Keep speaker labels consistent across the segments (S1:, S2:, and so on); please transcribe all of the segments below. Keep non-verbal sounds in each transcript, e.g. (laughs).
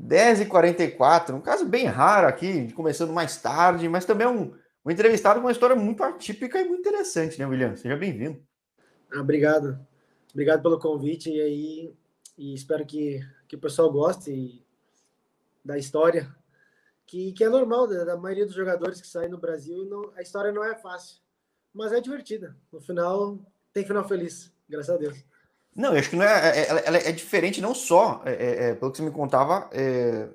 S1: 10h44, um caso bem raro aqui, começando mais tarde, mas também é um, um entrevistado com uma história muito atípica e muito interessante, né, William? Seja bem-vindo.
S2: Ah, obrigado. Obrigado pelo convite e aí e espero que, que o pessoal goste da história, que, que é normal da, da maioria dos jogadores que saem no Brasil, não, a história não é fácil, mas é divertida. No final, tem final feliz, graças a Deus.
S1: Não, eu acho que não é, é, ela, é diferente não só, é, é, é, pelo que você me contava, é,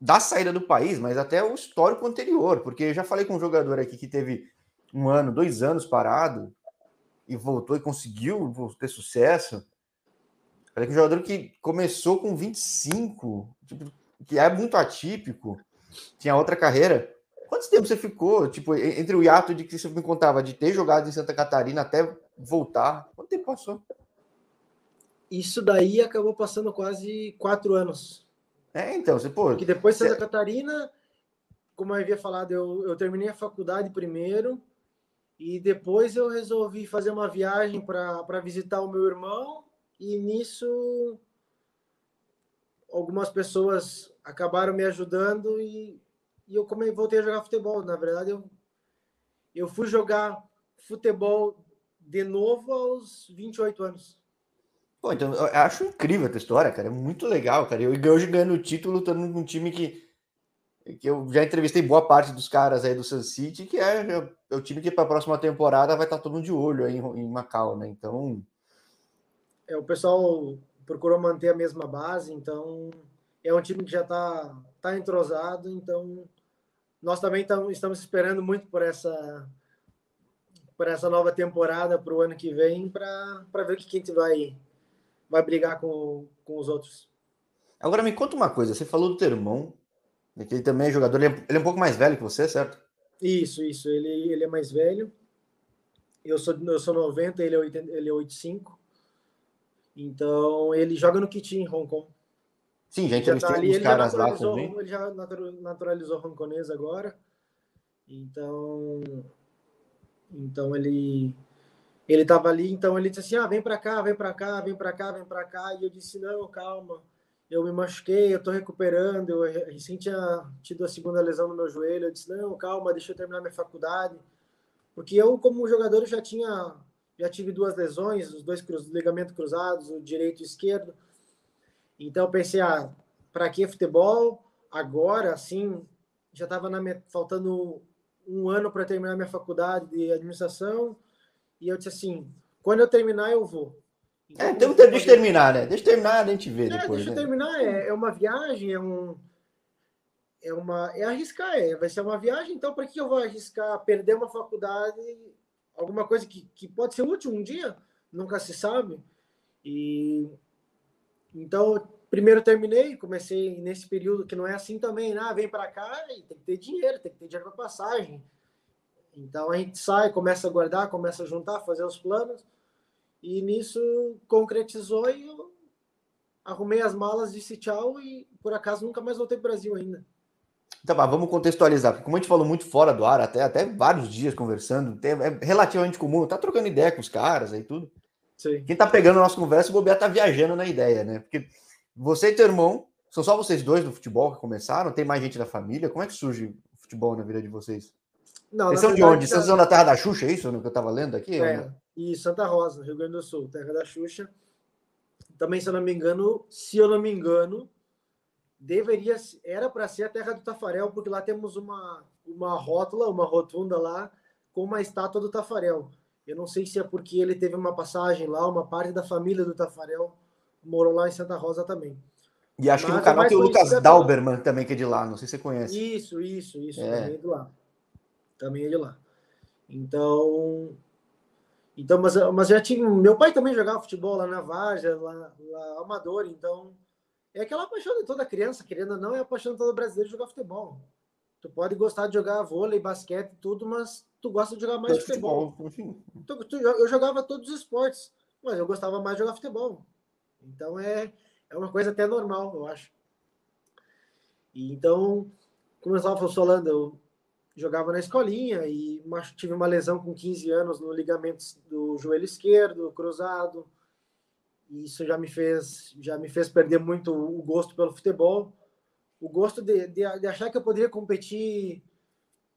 S1: da saída do país, mas até o histórico anterior, porque eu já falei com um jogador aqui que teve um ano, dois anos parado e voltou e conseguiu ter sucesso. Falei com um jogador que começou com 25, tipo, que é muito atípico, tinha outra carreira. Quanto tempo você ficou, tipo, entre o hiato de que você me contava de ter jogado em Santa Catarina até voltar? Quanto tempo passou?
S2: Isso daí acabou passando quase quatro anos.
S1: É, então, você pô.
S2: Que depois Santa você... Catarina, como eu havia falado, eu, eu terminei a faculdade primeiro e depois eu resolvi fazer uma viagem para visitar o meu irmão e nisso algumas pessoas acabaram me ajudando e, e eu come, voltei a jogar futebol. Na verdade, eu, eu fui jogar futebol de novo aos 28 anos.
S1: Pô, então eu acho incrível a tua história, cara. É muito legal, cara. Eu hoje ganhando o título, lutando num time que, que eu já entrevistei boa parte dos caras aí do Sun City, que é, é o time que para a próxima temporada vai estar tá todo mundo de olho aí em, em Macau, né? Então.
S2: É, o pessoal procurou manter a mesma base, então é um time que já está tá entrosado, então nós também tam, estamos esperando muito por essa por essa nova temporada para o ano que vem para ver o que a gente vai vai brigar com, com os outros.
S1: Agora me conta uma coisa, você falou do teu irmão, né, que ele também é jogador, ele é, ele é um pouco mais velho que você, certo?
S2: Isso, isso, ele, ele é mais velho. Eu sou, eu sou 90, ele é, 80, ele é 85. Então, ele joga no Kiti em Hong Kong.
S1: Sim, já entrevistei tá ali, caras lá também.
S2: Ele já naturalizou hongkonês agora. Então, então ele ele estava ali, então ele disse assim: ah, vem para cá, vem para cá, vem para cá, vem para cá. E eu disse: não, calma, eu me machuquei, eu estou recuperando. Eu recém tinha tido a segunda lesão no meu joelho. Eu disse: não, calma, deixa eu terminar minha faculdade. Porque eu, como jogador, já tinha, já tive duas lesões, os dois ligamentos cruzados, o direito e o esquerdo. Então eu pensei: ah, para que futebol? Agora, assim, já estava faltando um ano para terminar minha faculdade de administração e eu disse assim: quando eu terminar, eu vou.
S1: Então, é, então deixa eu terminar, né? Deixa eu terminar, a gente vê é, depois.
S2: Deixa
S1: eu
S2: né? terminar, é, é uma viagem, é um. É, uma, é arriscar, é, vai ser uma viagem, então para que eu vou arriscar perder uma faculdade, alguma coisa que, que pode ser útil um dia, nunca se sabe. E então, primeiro terminei, comecei nesse período que não é assim também, né? Vem para cá e tem que ter dinheiro, tem que ter dinheiro para passagem, então a gente sai, começa a guardar, começa a juntar, fazer os planos, e nisso concretizou e eu arrumei as malas, disse tchau e por acaso nunca mais voltei para o Brasil ainda.
S1: Então, vamos contextualizar, porque como a gente falou muito fora do ar, até, até vários dias conversando, é relativamente comum, tá trocando ideia com os caras aí tudo. Sim. Quem tá pegando a nossa conversa, o Bobear tá viajando na ideia, né? Porque você e teu irmão, são só vocês dois do futebol que começaram? Tem mais gente da família? Como é que surge o futebol na vida de vocês? Não, Vocês são de onde? Vocês são da terra da Xuxa, é isso que eu estava lendo aqui?
S2: É, e Santa Rosa, Rio Grande do Sul, terra da Xuxa. Também, se eu não me engano, se eu não me engano, deveria era para ser a terra do Tafarel, porque lá temos uma, uma rótula, uma rotunda lá, com uma estátua do Tafarel. Eu não sei se é porque ele teve uma passagem lá, uma parte da família do Tafarel morou lá em Santa Rosa também.
S1: E acho Mas que no canal tem o Lucas Dalberman também, que é de lá, não sei se você conhece.
S2: Isso, isso, isso, é. também é de lá também é de lá. Então, então mas, mas já tinha. Meu pai também jogava futebol lá na Varja, lá, lá amador, então é aquela paixão de toda criança, querendo ou não, é a paixão de todo brasileiro jogar futebol. Tu pode gostar de jogar vôlei, basquete, tudo, mas tu gosta de jogar mais de futebol. futebol tu, tu, eu jogava todos os esportes, mas eu gostava mais de jogar futebol. Então é, é uma coisa até normal, eu acho. E então, como eu estava falando, eu jogava na escolinha e tive uma lesão com 15 anos no ligamento do joelho esquerdo, cruzado. E isso já me fez já me fez perder muito o gosto pelo futebol. o gosto de, de, de, achar que eu poderia competir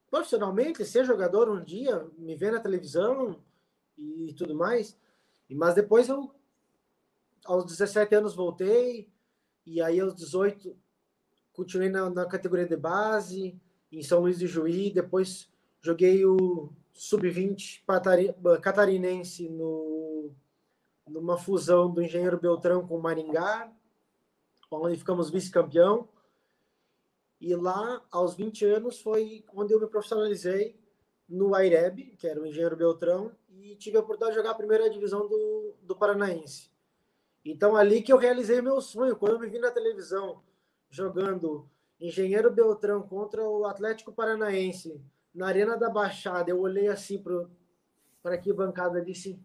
S2: profissionalmente, ser jogador um dia, me ver na televisão e tudo mais. Mas depois eu, aos 17 anos, voltei, e aí aos 18 continuei na, na categoria de base, em São Luís de Juí, depois joguei o sub-20 catarinense no, numa fusão do Engenheiro Beltrão com o Maringá, onde ficamos vice-campeão. E lá, aos 20 anos, foi onde eu me profissionalizei no AIREB, que era o Engenheiro Beltrão, e tive a oportunidade de jogar a primeira divisão do, do Paranaense. Então, ali que eu realizei meu sonho. Quando eu me vi na televisão jogando Engenheiro Beltrão contra o Atlético Paranaense na Arena da Baixada, eu olhei assim para que bancada e disse: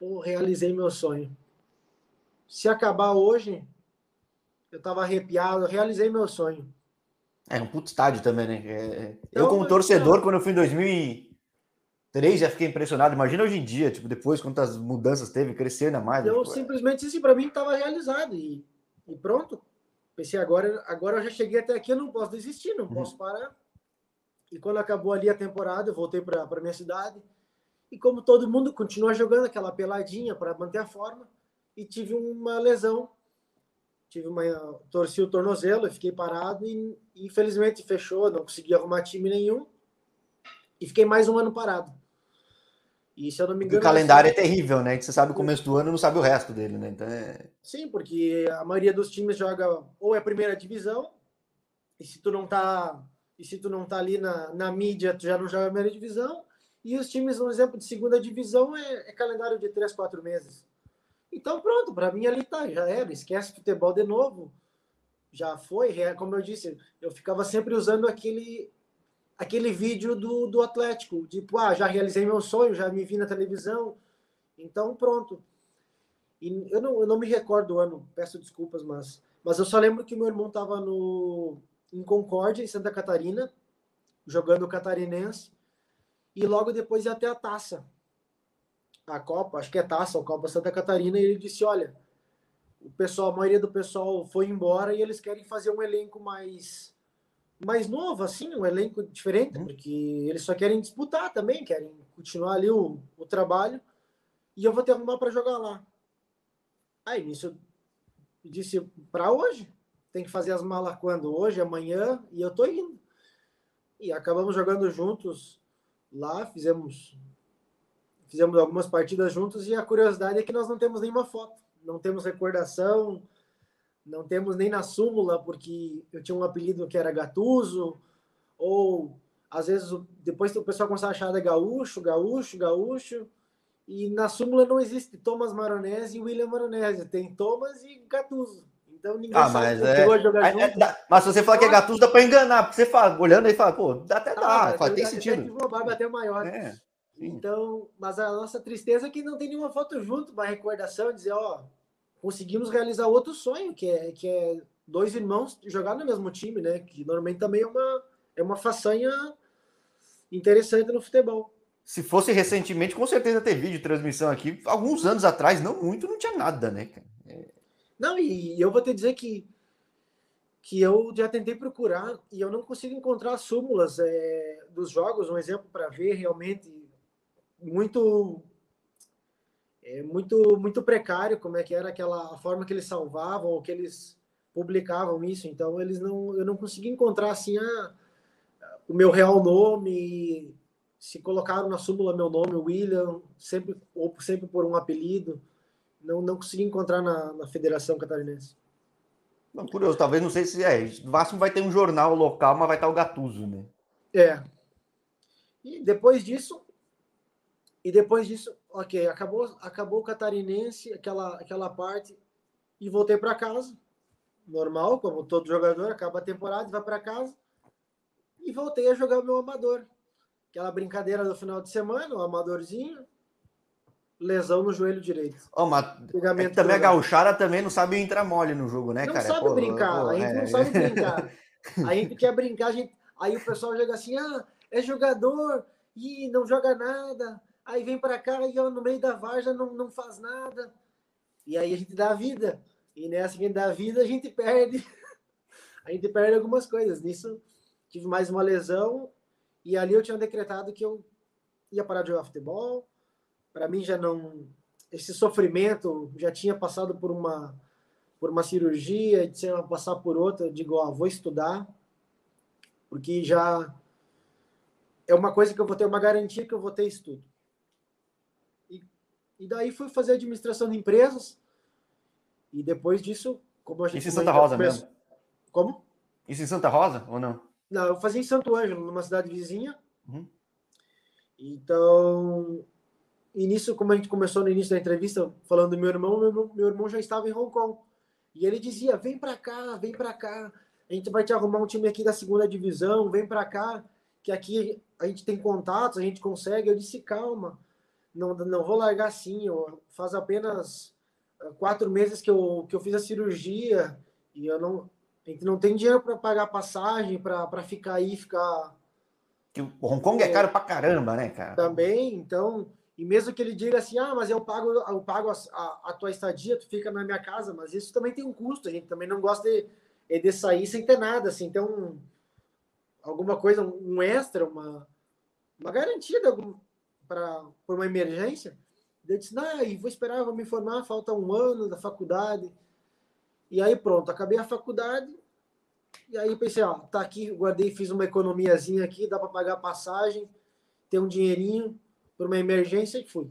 S2: Pô, realizei meu sonho. Se acabar hoje, eu estava arrepiado, realizei meu sonho.
S1: É um puto estádio também, né? É, é eu, como torcedor, quando eu fui em 2003, já fiquei impressionado. Imagina hoje em dia, tipo, depois, quantas mudanças teve, crescer ainda mais.
S2: Eu
S1: né?
S2: simplesmente disse para mim que estava realizado e, e, pronto. Pensei, agora, agora eu já cheguei até aqui, eu não posso desistir, não uhum. posso parar. E quando acabou ali a temporada, eu voltei para minha cidade. E como todo mundo, continua jogando aquela peladinha para manter a forma. E tive uma lesão tive uma torci o tornozelo, fiquei parado e infelizmente fechou, não consegui arrumar time nenhum e fiquei mais um ano parado.
S1: E se eu não me engano, o calendário assim, é terrível, né? Que você sabe o começo do ano, não sabe o resto dele, né? Então é...
S2: Sim, porque a maioria dos times joga ou é primeira divisão e se tu não tá e se tu não tá ali na, na mídia, tu já não joga a primeira divisão. E os times, um exemplo de segunda divisão é, é calendário de três, quatro meses. Então, pronto, para mim ali tá, já era, esquece futebol de novo. Já foi, como eu disse, eu ficava sempre usando aquele aquele vídeo do, do Atlético, tipo, ah, já realizei meu sonho, já me vi na televisão. Então, pronto. E eu não, eu não me recordo o ano, peço desculpas, mas, mas eu só lembro que meu irmão estava no, em Concórdia, em Santa Catarina, jogando catarinense, e logo depois ia até a taça a Copa, acho que é taça, a Copa Santa Catarina, e ele disse: olha, o pessoal, a maioria do pessoal foi embora e eles querem fazer um elenco mais mais novo, assim, um elenco diferente, uhum. porque eles só querem disputar também, querem continuar ali o, o trabalho, e eu vou ter arrumar para jogar lá. Aí nisso eu disse para hoje, tem que fazer as malas quando? Hoje, amanhã, e eu tô indo. E acabamos jogando juntos lá, fizemos fizemos algumas partidas juntos e a curiosidade é que nós não temos nenhuma foto, não temos recordação, não temos nem na súmula, porque eu tinha um apelido que era Gatuso, ou às vezes depois o pessoal começava a achar de gaúcho, gaúcho, gaúcho, e na súmula não existe Thomas Maronese e William Maronese, tem Thomas e Gatuso. Então ninguém
S1: ah, sabe mas é... jogar é, junto. É, mas se você falar que é Gatuso, dá para enganar, porque você fala, olhando aí fala, pô, dá até dá, ah, fala, tem sentido.
S2: Uma barba até maior. É. Então, mas a nossa tristeza é que não tem nenhuma foto junto, uma recordação, dizer, ó, conseguimos realizar outro sonho, que é, que é dois irmãos jogar no mesmo time, né? Que normalmente também é uma, é uma façanha interessante no futebol.
S1: Se fosse recentemente, com certeza ter vídeo de transmissão aqui. Alguns anos atrás, não muito, não tinha nada, né?
S2: É... Não, e eu vou te dizer que que eu já tentei procurar e eu não consigo encontrar súmulas é, dos jogos, um exemplo para ver realmente muito é, muito muito precário como é que era aquela a forma que eles salvavam ou que eles publicavam isso então eles não eu não consegui encontrar assim a, o meu real nome se colocaram na súmula meu nome William sempre ou sempre por um apelido não não consegui encontrar na, na Federação Catarinense
S1: não, curioso, talvez não sei se é. No máximo vai ter um jornal local, mas vai estar o Gatuso, né?
S2: É. E depois disso, e depois disso, ok, acabou, acabou o catarinense, aquela, aquela parte, e voltei para casa. Normal, como todo jogador, acaba a temporada e vai para casa. E voltei a jogar o meu amador. Aquela brincadeira do final de semana, o amadorzinho, lesão no joelho direito.
S1: Oh, mas é também a gauchara também não sabe entrar mole no jogo, né,
S2: não
S1: cara?
S2: Não sabe pô, brincar, pô, a gente é... não sabe brincar. (laughs) a gente quer brincar, gente... aí o pessoal joga assim, ah, é jogador e não joga nada aí vem para cá e no meio da varja não, não faz nada. E aí a gente dá a vida. E nessa que dá a vida, a gente perde (laughs) a gente perde algumas coisas. Nisso, tive mais uma lesão e ali eu tinha decretado que eu ia parar de jogar futebol. Para mim já não esse sofrimento já tinha passado por uma por uma cirurgia, de ser passar por outra, eu digo, ó, vou estudar, porque já é uma coisa que eu vou ter uma garantia que eu vou ter estudo. E, daí fui fazer administração de empresas e depois disso, como a gente
S1: Isso em Santa Rosa começou... mesmo.
S2: Como?
S1: Isso em Santa Rosa ou não?
S2: Não, eu fazia em Santo Ângelo, numa cidade vizinha. Uhum. Então, nisso, como a gente começou no início da entrevista, falando do meu irmão, meu, meu irmão já estava em Hong Kong. E ele dizia: vem para cá, vem para cá, a gente vai te arrumar um time aqui da segunda divisão, vem para cá, que aqui a gente tem contatos, a gente consegue. Eu disse: calma, não, não vou largar assim. Eu, faz apenas eh, quatro meses que eu, que eu fiz a cirurgia e eu não, a gente não tem dinheiro para pagar passagem, para ficar aí, ficar.
S1: Que o Hong Kong é, é caro pra caramba, né, cara?
S2: Também, então. E mesmo que ele diga assim, ah, mas eu pago, eu pago a, a, a, tua estadia, tu fica na minha casa, mas isso também tem um custo. A gente também não gosta de, de sair sem ter nada, assim, um, alguma coisa, um extra, uma, uma garantia para por uma emergência. Eu disse, não, vou esperar, vou me formar, falta um ano da faculdade. E aí pronto, acabei a faculdade. E aí pensei, ó, tá aqui, guardei, fiz uma economiazinha aqui, dá para pagar passagem, ter um dinheirinho por uma emergência e fui.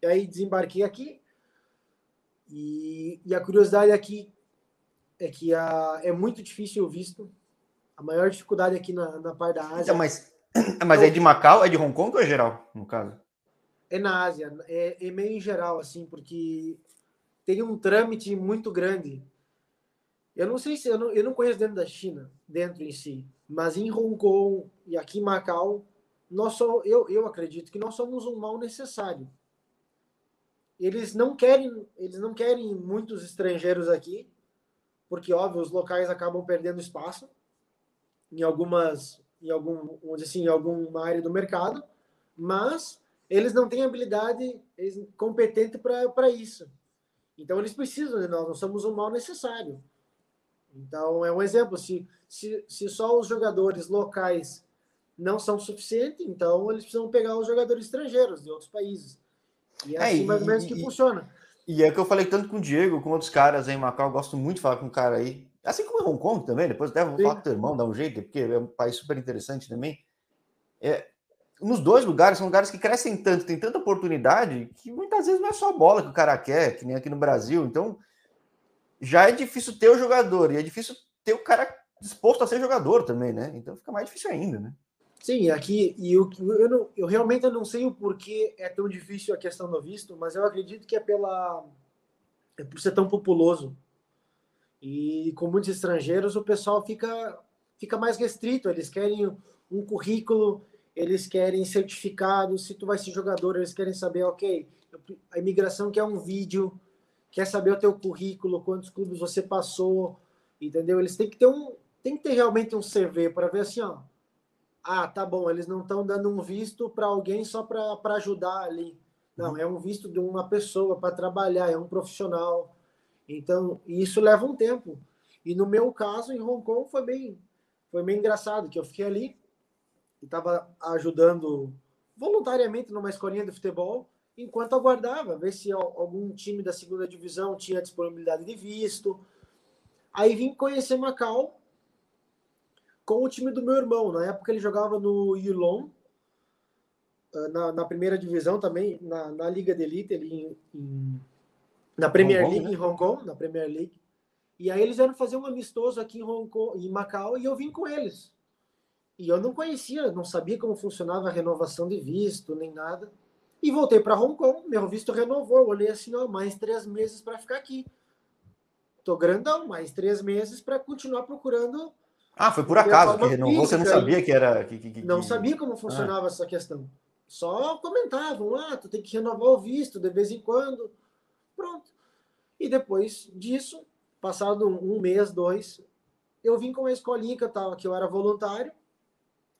S2: E aí desembarquei aqui. E, e a curiosidade aqui é que a, é muito difícil o visto. A maior dificuldade aqui na, na parte da Ásia.
S1: Então, mas mas é de Macau, é de Hong Kong ou é geral, no caso?
S2: É na Ásia, é, é meio em geral, assim, porque tem um trâmite muito grande. Eu não sei se eu não, eu não conheço dentro da China, dentro em si, mas em Hong Kong e aqui em Macau, nós só, eu, eu acredito que nós somos um mal necessário. Eles não querem, eles não querem muitos estrangeiros aqui, porque óbvio os locais acabam perdendo espaço em algumas, em algum, assim, em alguma área do mercado, mas eles não têm habilidade competente para isso. Então eles precisam de nós, nós somos um mal necessário. Então é um exemplo, se, se, se só os jogadores locais não são suficientes, então eles precisam pegar os jogadores estrangeiros de outros países. E é, é assim mais ou menos que e, funciona.
S1: E é que eu falei tanto com o Diego, com outros caras aí em Macau, eu gosto muito de falar com um cara aí. Assim como em Hong Kong também, depois até vou Sim. falar com o teu irmão, dar um jeito, porque é um país super interessante também. É, nos dois lugares, são lugares que crescem tanto, tem tanta oportunidade, que muitas vezes não é só a bola que o cara quer, que nem aqui no Brasil. Então, já é difícil ter o jogador, e é difícil ter o cara disposto a ser jogador também, né? Então fica mais difícil ainda, né?
S2: Sim, aqui, e eu, eu, não, eu realmente não sei o porquê é tão difícil a questão do visto, mas eu acredito que é pela é por ser tão populoso. E com muitos estrangeiros, o pessoal fica, fica mais restrito, eles querem um currículo, eles querem certificado, se tu vai ser jogador, eles querem saber, ok, a imigração quer um vídeo, quer saber o teu currículo, quantos clubes você passou, entendeu? Eles têm que ter um, tem que ter realmente um CV para ver assim, ó, ah, tá bom, eles não estão dando um visto para alguém só para ajudar ali. Não, é um visto de uma pessoa para trabalhar, é um profissional. Então, isso leva um tempo. E no meu caso, em Hong Kong, foi bem, foi bem engraçado, que eu fiquei ali e estava ajudando voluntariamente numa escolinha de futebol, enquanto aguardava, ver se algum time da segunda divisão tinha disponibilidade de visto. Aí vim conhecer Macau com o time do meu irmão. Na época ele jogava no Yulon, ah, na, na primeira divisão também, na, na Liga de Elite, ele em, em, na Premier Hong League Kong, né? em Hong Kong, na Premier League. E aí eles vieram fazer um amistoso aqui em Hong Kong, em Macau, e eu vim com eles. E eu não conhecia, não sabia como funcionava a renovação de visto, nem nada. E voltei para Hong Kong, meu visto renovou. Eu olhei assim, ó, mais três meses para ficar aqui. Tô grandão, mais três meses para continuar procurando
S1: ah, foi por acaso que renovou, você não sabia que era. Que, que, que,
S2: não sabia como funcionava ah. essa questão. Só comentavam, ah, tu tem que renovar o visto de vez em quando. Pronto. E depois disso, passado um mês, dois, eu vim com a escolinha que eu, tava, que eu era voluntário.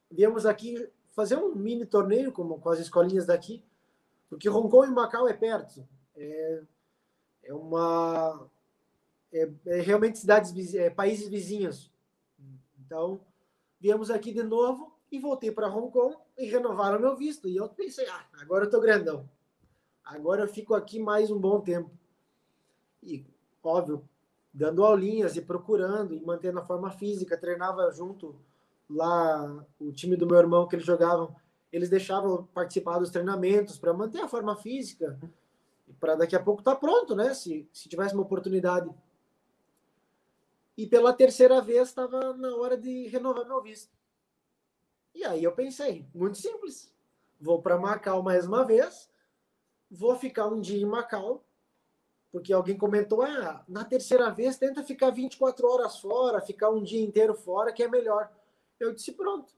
S2: Viemos aqui fazer um mini torneio com, com as escolinhas daqui, porque Hong Kong e Macau é perto. É, é uma é, é realmente cidades, é, países vizinhos. Então, viemos aqui de novo e voltei para Hong Kong e renovaram meu visto. E eu pensei, ah, agora eu tô grandão. Agora eu fico aqui mais um bom tempo. E, óbvio, dando aulinhas e procurando e mantendo a forma física, treinava junto lá o time do meu irmão que eles jogavam, eles deixavam participar dos treinamentos para manter a forma física para daqui a pouco estar tá pronto, né? Se, se tivesse uma oportunidade. E pela terceira vez estava na hora de renovar meu visto. E aí eu pensei, muito simples. Vou para Macau mais uma vez, vou ficar um dia em Macau, porque alguém comentou, ah, na terceira vez tenta ficar 24 horas fora, ficar um dia inteiro fora, que é melhor. Eu disse, pronto.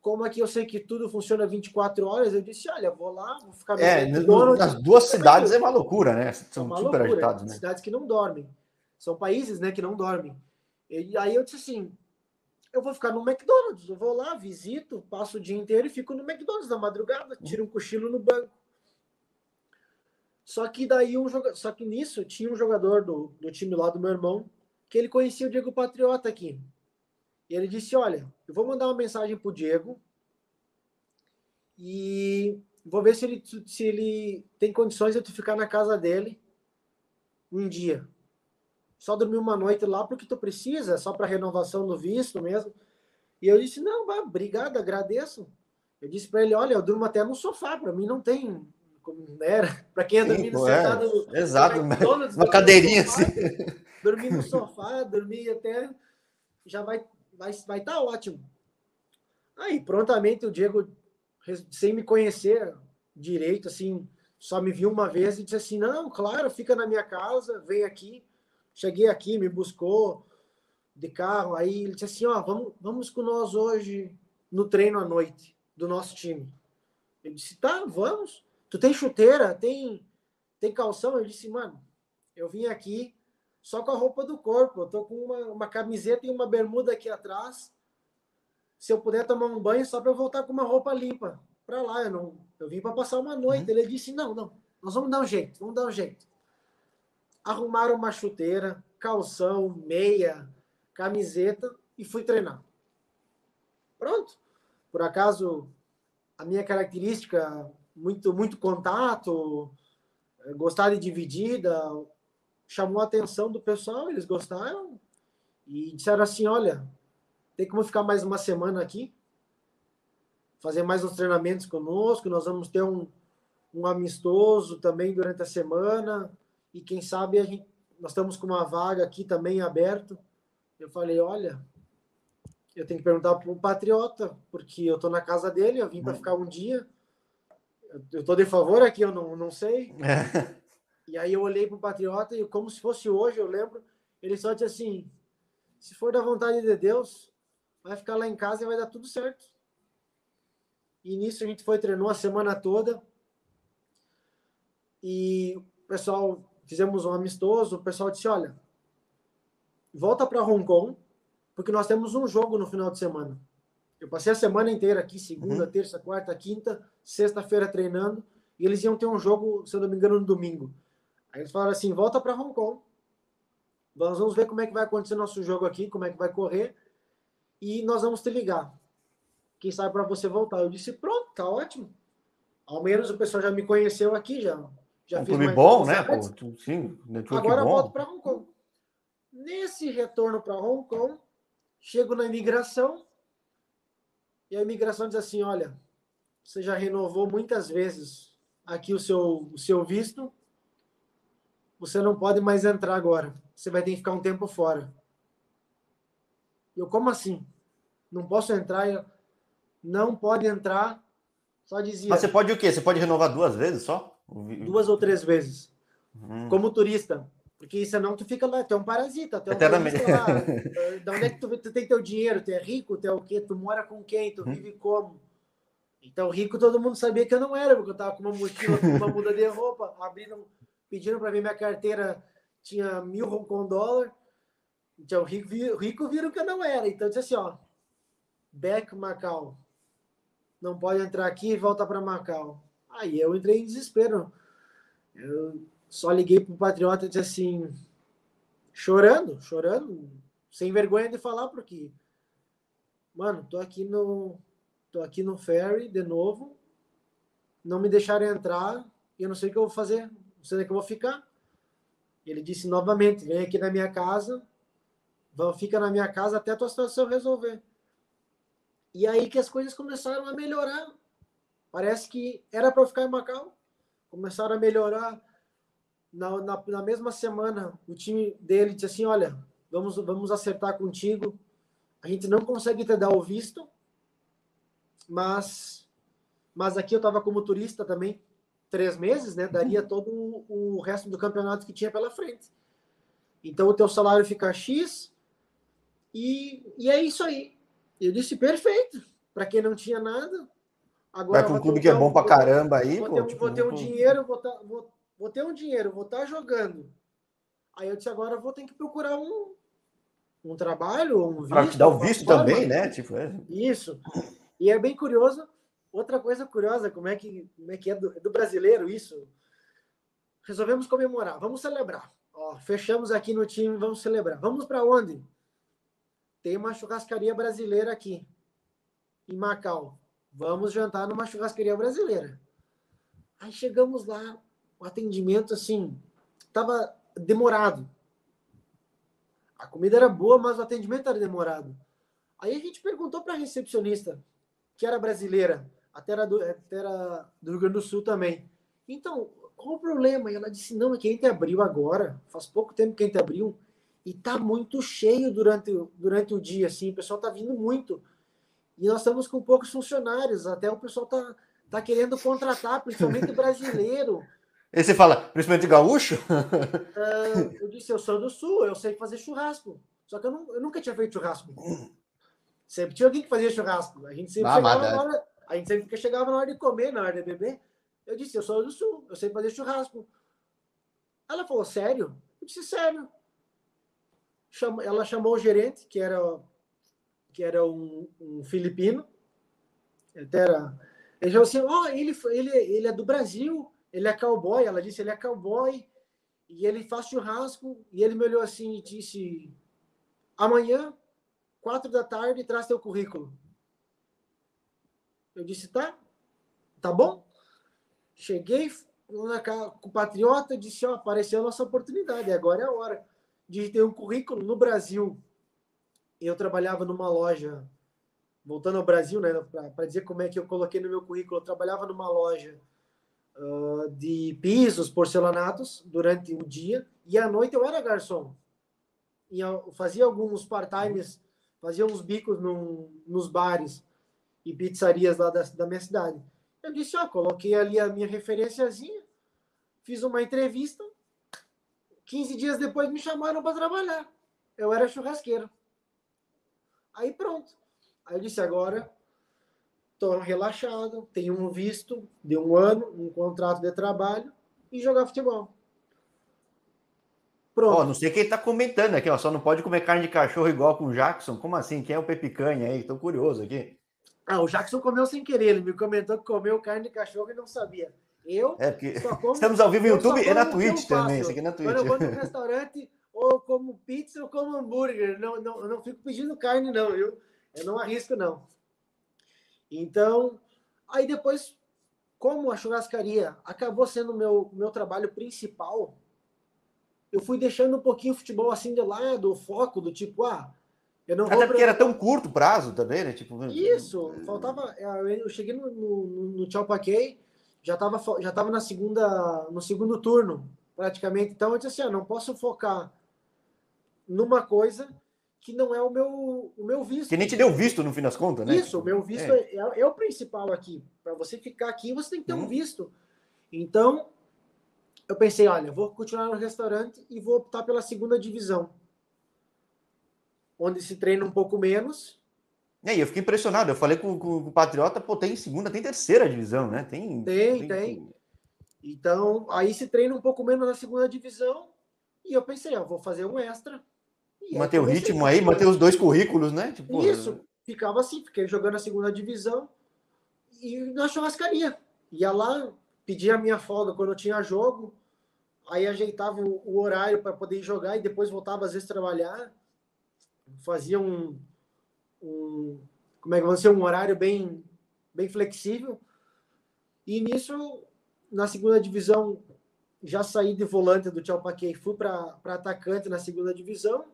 S2: Como aqui eu sei que tudo funciona 24 horas, eu disse, olha, vou lá, vou ficar...
S1: É, nas duas cidades é uma loucura, né? São
S2: é
S1: super
S2: loucura,
S1: agitados, né?
S2: Cidades que não dormem. São países, né, que não dormem. E aí eu disse assim, eu vou ficar no McDonald's, eu vou lá, visito, passo o dia inteiro e fico no McDonald's na madrugada, tiro um cochilo no banco. Só que daí um jogador, só que nisso tinha um jogador do, do time lá do meu irmão que ele conhecia o Diego Patriota aqui. E ele disse: Olha, eu vou mandar uma mensagem pro Diego e vou ver se ele, se ele tem condições de tu ficar na casa dele um dia. Só dormir uma noite lá porque tu precisa, só para renovação do visto mesmo. E eu disse: Não, obrigado, agradeço. Eu disse para ele: Olha, eu durmo até no sofá, para mim não tem. Como era, né, para quem é dormindo é, sentado no,
S1: exato, no uma cadeirinha assim.
S2: Dormir no sofá, dormir até já vai vai vai estar tá ótimo. Aí, prontamente, o Diego, sem me conhecer direito, assim, só me viu uma vez e disse assim: Não, claro, fica na minha casa, vem aqui. Cheguei aqui, me buscou de carro. Aí ele disse assim: Ó, vamos, vamos com nós hoje no treino à noite do nosso time. Ele disse: Tá, vamos. Tu tem chuteira? Tem, tem calção? Eu disse: Mano, eu vim aqui só com a roupa do corpo. Eu tô com uma, uma camiseta e uma bermuda aqui atrás. Se eu puder tomar um banho, só para eu voltar com uma roupa limpa para lá. Eu, não, eu vim para passar uma noite. Uhum. Ele disse: Não, não, nós vamos dar um jeito, vamos dar um jeito. Arrumaram uma chuteira, calção, meia, camiseta e fui treinar. Pronto. Por acaso, a minha característica, muito, muito contato, gostar de dividida, chamou a atenção do pessoal, eles gostaram e disseram assim: olha, tem como ficar mais uma semana aqui, fazer mais uns treinamentos conosco, nós vamos ter um, um amistoso também durante a semana e quem sabe a gente, nós estamos com uma vaga aqui também aberto. Eu falei: olha, eu tenho que perguntar para o Patriota, porque eu estou na casa dele, eu vim para hum. ficar um dia. Eu estou de favor aqui, eu não, não sei. E aí eu olhei para o Patriota e, como se fosse hoje, eu lembro, ele só disse assim: se for da vontade de Deus, vai ficar lá em casa e vai dar tudo certo. E nisso a gente foi, treinou a semana toda. E o pessoal, fizemos um amistoso. O pessoal disse: olha, volta para Hong Kong, porque nós temos um jogo no final de semana. Eu passei a semana inteira aqui, segunda, uhum. terça, quarta, quinta, sexta-feira treinando, e eles iam ter um jogo, se eu não me engano, no domingo. Aí eles falaram assim: volta para Hong Kong. Nós vamos ver como é que vai acontecer nosso jogo aqui, como é que vai correr. E nós vamos te ligar. Quem sabe para você voltar. Eu disse: pronto, tá ótimo. Ao menos o pessoal já me conheceu aqui, já. já
S1: um clube bom, né? Pô, sim,
S2: Agora eu volto para Hong Kong. Nesse retorno para Hong Kong, chego na imigração e a imigração diz assim: olha, você já renovou muitas vezes aqui o seu, o seu visto, você não pode mais entrar agora. Você vai ter que ficar um tempo fora. Eu, como assim? Não posso entrar? Não pode entrar. Só dizia.
S1: Mas você pode o quê? Você pode renovar duas vezes só?
S2: Duas ou três vezes. Hum. Como turista. Porque senão tu fica lá, tu é um parasita, tu é um
S1: Eternamente. (laughs)
S2: da onde é que tu, tu, tem teu dinheiro? Tu é rico? Tu é o quê? Tu mora com quem? Tu hum. vive como? Então, rico todo mundo sabia que eu não era, porque eu tava com uma mochila, com uma muda de roupa, abrindo pediram para ver minha carteira, tinha mil Hong Kong dólar. Então, rico, rico viram que eu não era. Então, disse assim, ó, back Macau. Não pode entrar aqui e volta para Macau. Aí eu entrei em desespero. Eu só liguei pro Patriota e disse assim, chorando, chorando, sem vergonha de falar, porque, mano, tô aqui no, tô aqui no ferry de novo, não me deixaram entrar, e eu não sei o que eu vou fazer, não sei onde é que eu vou ficar. Ele disse novamente, vem aqui na minha casa, fica na minha casa até a tua situação resolver. E aí que as coisas começaram a melhorar. Parece que era para ficar em Macau. Começaram a melhorar. Na, na, na, mesma semana, o time dele disse assim: Olha, vamos, vamos acertar contigo. A gente não consegue te dar o visto, mas, mas aqui eu estava como turista também três meses, né? Daria uhum. todo o, o resto do campeonato que tinha pela frente. Então o teu salário fica X e, e é isso aí. Eu disse perfeito. Para quem não tinha nada,
S1: Agora, Vai para um clube que é bom para caramba aí,
S2: vou
S1: pô.
S2: Ter, tipo, vou ter um dinheiro, vou, tá, vou, vou, ter um dinheiro, vou estar tá jogando. Aí eu disse, agora eu vou ter que procurar um, um trabalho, um
S1: visto. Para te dar o visto também, né? Tipo,
S2: é. Isso. E é bem curioso. Outra coisa curiosa, como é que, como é, que é do, do brasileiro isso? Resolvemos comemorar, vamos celebrar. Ó, fechamos aqui no time, vamos celebrar. Vamos para onde? Tem uma churrascaria brasileira aqui, em Macau. Vamos jantar numa churrascaria brasileira. Aí chegamos lá, o atendimento assim, estava demorado. A comida era boa, mas o atendimento era demorado. Aí a gente perguntou para a recepcionista, que era brasileira, até era, do, até era do Rio Grande do Sul também. Então, qual o problema? E ela disse: não, é que a gente abriu agora, faz pouco tempo que a gente abriu, e tá muito cheio durante, durante o dia, assim, o pessoal tá vindo muito. E nós estamos com poucos funcionários, até o pessoal tá, tá querendo contratar, principalmente brasileiro. (laughs)
S1: E você fala, principalmente gaúcho?
S2: Uh, (laughs) eu disse, eu sou do sul, eu sei fazer churrasco. Só que eu, não, eu nunca tinha feito churrasco. Sempre tinha alguém que fazia churrasco. A gente sempre, ah, chegava, na hora, a gente sempre chegava na hora de comer, na hora de beber. Eu disse, eu sou do sul, eu sei fazer churrasco. Ela falou, sério? Eu disse, sério. ela chamou o gerente, que era que era um, um filipino. Até era, ele falou assim: Ó, oh, ele, ele, ele é do Brasil, ele é cowboy. Ela disse: ele é cowboy e ele faz churrasco. E ele me olhou assim e disse: amanhã, quatro da tarde, traz teu currículo. Eu disse: tá, tá bom. Cheguei com o Patriota, disse: ó, apareceu a nossa oportunidade, agora é a hora de ter um currículo no Brasil eu trabalhava numa loja, voltando ao Brasil, né, para dizer como é que eu coloquei no meu currículo, eu trabalhava numa loja uh, de pisos, porcelanatos, durante o dia, e à noite eu era garçom. E fazia alguns part-times, fazia uns bicos num, nos bares e pizzarias lá da, da minha cidade. Eu disse, ó, coloquei ali a minha referenciazinha, fiz uma entrevista, 15 dias depois me chamaram para trabalhar. Eu era churrasqueiro. Aí pronto. Aí eu disse, agora estou relaxado, tenho um visto de um ano, um contrato de trabalho e jogar futebol.
S1: Pronto. Oh, não sei quem está comentando aqui, ó, só não pode comer carne de cachorro igual com o Jackson. Como assim? Quem é o Pepicanha aí? Estou curioso aqui.
S2: Ah, o Jackson comeu sem querer, ele me comentou que comeu carne de cachorro e não sabia. Eu
S1: é porque como, (laughs) estamos ao vivo no YouTube e na Twitch também. Isso aqui é na Twitch.
S2: Quando eu vou no (laughs) restaurante, ou como pizza ou como hambúrguer. Não, não, eu não fico pedindo carne, não, viu? Eu não arrisco, não. Então, aí depois, como a churrascaria acabou sendo o meu, meu trabalho principal, eu fui deixando um pouquinho o futebol assim de lado, o foco do tipo, ah, eu não
S1: Até vou... porque era tão curto prazo também, né? Tipo,
S2: Isso, faltava. Eu cheguei no, no, no Tchau Paquei, já estava já tava na segunda, no segundo turno, praticamente. Então eu disse assim: ah, não posso focar numa coisa que não é o meu, o meu visto.
S1: Que nem te deu visto no fim das contas, né?
S2: Isso, o meu visto é, é, é o principal aqui. Para você ficar aqui, você tem que ter hum. um uhum. visto. Então, eu pensei, olha, vou continuar no restaurante e vou optar pela segunda divisão. Onde se treina um pouco menos.
S1: É, e eu fiquei impressionado. Eu falei com, com, com, o Patriota, pô, tem segunda, tem terceira divisão, né?
S2: Tem, tem. tem. tem. Então, aí se treina um pouco menos na segunda divisão. E eu pensei, ó, vou fazer um extra
S1: manter o ritmo aí, manter os dois currículos, né?
S2: Tipo, Isso, ficava assim, fiquei jogando a segunda divisão e na churrascaria. Ia lá, pedia a minha folga quando eu tinha jogo, aí ajeitava o, o horário para poder jogar e depois voltava às vezes trabalhar. Fazia um, um como é que vai ser um horário bem bem flexível. E nisso, na segunda divisão, já saí de volante do Tchau Paquei, fui para atacante na segunda divisão.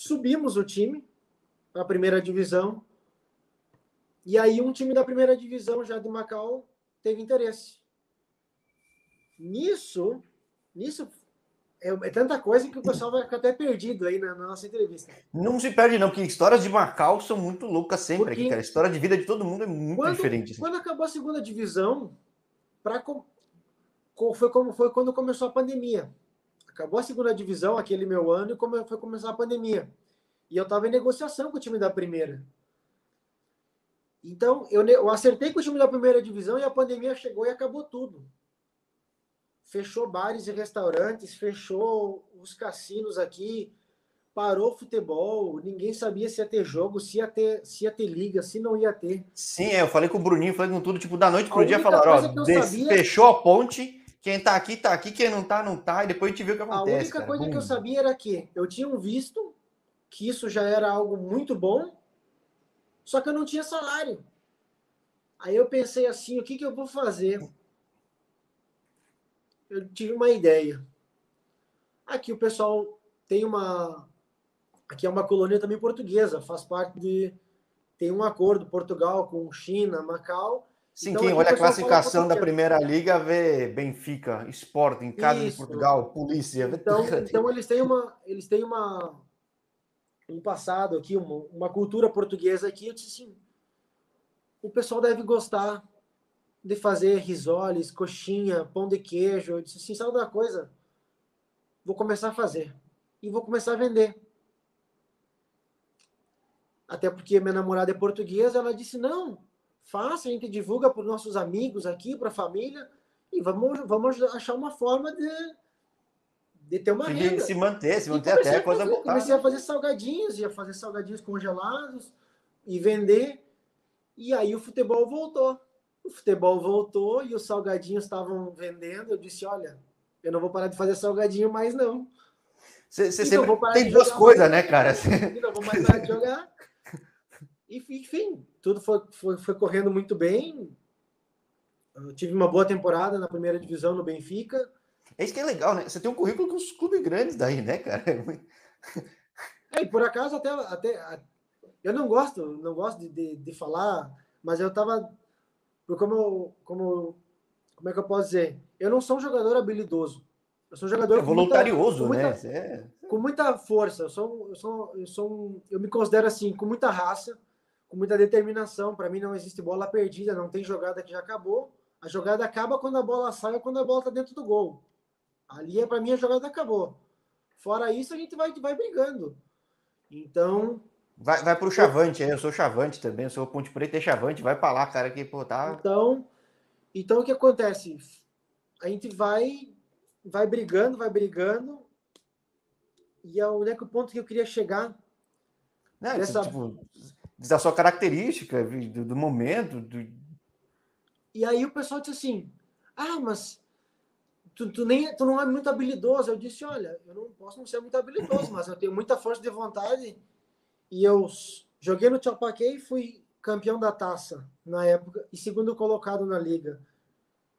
S2: Subimos o time para a primeira divisão. E aí um time da primeira divisão já de Macau teve interesse. Nisso, nisso é, é, tanta coisa que o pessoal vai ficar até perdido aí na, na, nossa entrevista.
S1: Não se perde, não, porque histórias de Macau são muito loucas sempre porque aqui, cara. A história de vida de todo mundo é muito
S2: quando,
S1: diferente. Assim.
S2: Quando acabou a segunda divisão, pra, foi como foi quando começou a pandemia. Acabou a segunda divisão, aquele meu ano, e como foi começar a pandemia. E eu estava em negociação com o time da primeira. Então, eu, eu acertei com o time da primeira divisão e a pandemia chegou e acabou tudo fechou bares e restaurantes, fechou os cassinos aqui, parou o futebol, ninguém sabia se ia ter jogo, se ia ter, se ia ter liga, se não ia ter.
S1: Sim, é, eu falei com o Bruninho, falei com tudo, tipo, da noite pro a dia, falaram, ó, fechou a ponte, quem tá aqui, tá aqui, quem não tá, não tá, e depois a gente viu o que acontece.
S2: A única
S1: cara.
S2: coisa Bum. que eu sabia era que eu tinha um visto, que isso já era algo muito bom, só que eu não tinha salário. Aí eu pensei assim, o que, que eu vou fazer? eu tive uma ideia. Aqui o pessoal tem uma. Aqui é uma colônia também portuguesa, faz parte de. Tem um acordo Portugal com China, Macau.
S1: Sim, então, quem olha a classificação da Primeira Liga vê Benfica, Sporting, Casa de Portugal, Polícia.
S2: Então, então eles têm uma, eles têm uma um passado aqui, uma, uma cultura portuguesa aqui. Eu disse assim, o pessoal deve gostar de fazer risoles, coxinha, pão de queijo. Eu disse assim, sabe uma coisa? Vou começar a fazer. E vou começar a vender. Até porque minha namorada é portuguesa, ela disse, não, faça, a gente divulga para os nossos amigos aqui, para a família, e vamos, vamos achar uma forma de, de ter uma
S1: se,
S2: renda.
S1: Se manter, se manter até a coisa
S2: fazer, voltar. Comecei a fazer salgadinhos, ia fazer salgadinhos congelados e vender. E aí o futebol voltou o futebol voltou e os salgadinhos estavam vendendo. Eu disse: Olha, eu não vou parar de fazer salgadinho mais, não.
S1: Você sempre tem duas coisas, né, cara?
S2: Não vou mais parar de jogar. E, enfim, tudo foi, foi, foi correndo muito bem. Eu tive uma boa temporada na primeira divisão no Benfica.
S1: É isso que é legal, né? Você tem um currículo com os clubes grandes daí, né, cara? (laughs)
S2: É, e por acaso até, até eu não gosto, não gosto de, de, de falar, mas eu porque como, como, como é que eu posso dizer? Eu não sou um jogador habilidoso. Eu sou um jogador
S1: é voluntarioso,
S2: com
S1: muita,
S2: né? Com muita, é... com muita força. Eu sou, eu sou, eu sou eu me considero assim, com muita raça, com muita determinação. Para mim não existe bola perdida, não tem jogada que já acabou. A jogada acaba quando a bola sai ou quando a bola está dentro do gol. Ali é para mim a jogada acabou. Fora isso a gente vai vai brigando. Então
S1: Vai, vai pro Chavante, eu sou Chavante também, eu sou Ponte Preta e Chavante, vai para lá, cara, que pô, tá.
S2: Então, então o que acontece? A gente vai vai brigando, vai brigando, e é o único ponto que eu queria chegar.
S1: Não, dessa... tipo, da sua característica, do, do momento. Do...
S2: E aí o pessoal disse assim: ah, mas tu, tu, nem, tu não é muito habilidoso. Eu disse: olha, eu não posso não ser muito habilidoso, mas eu tenho muita força de vontade e eu joguei no Tchaupaquê e fui campeão da taça na época e segundo colocado na liga.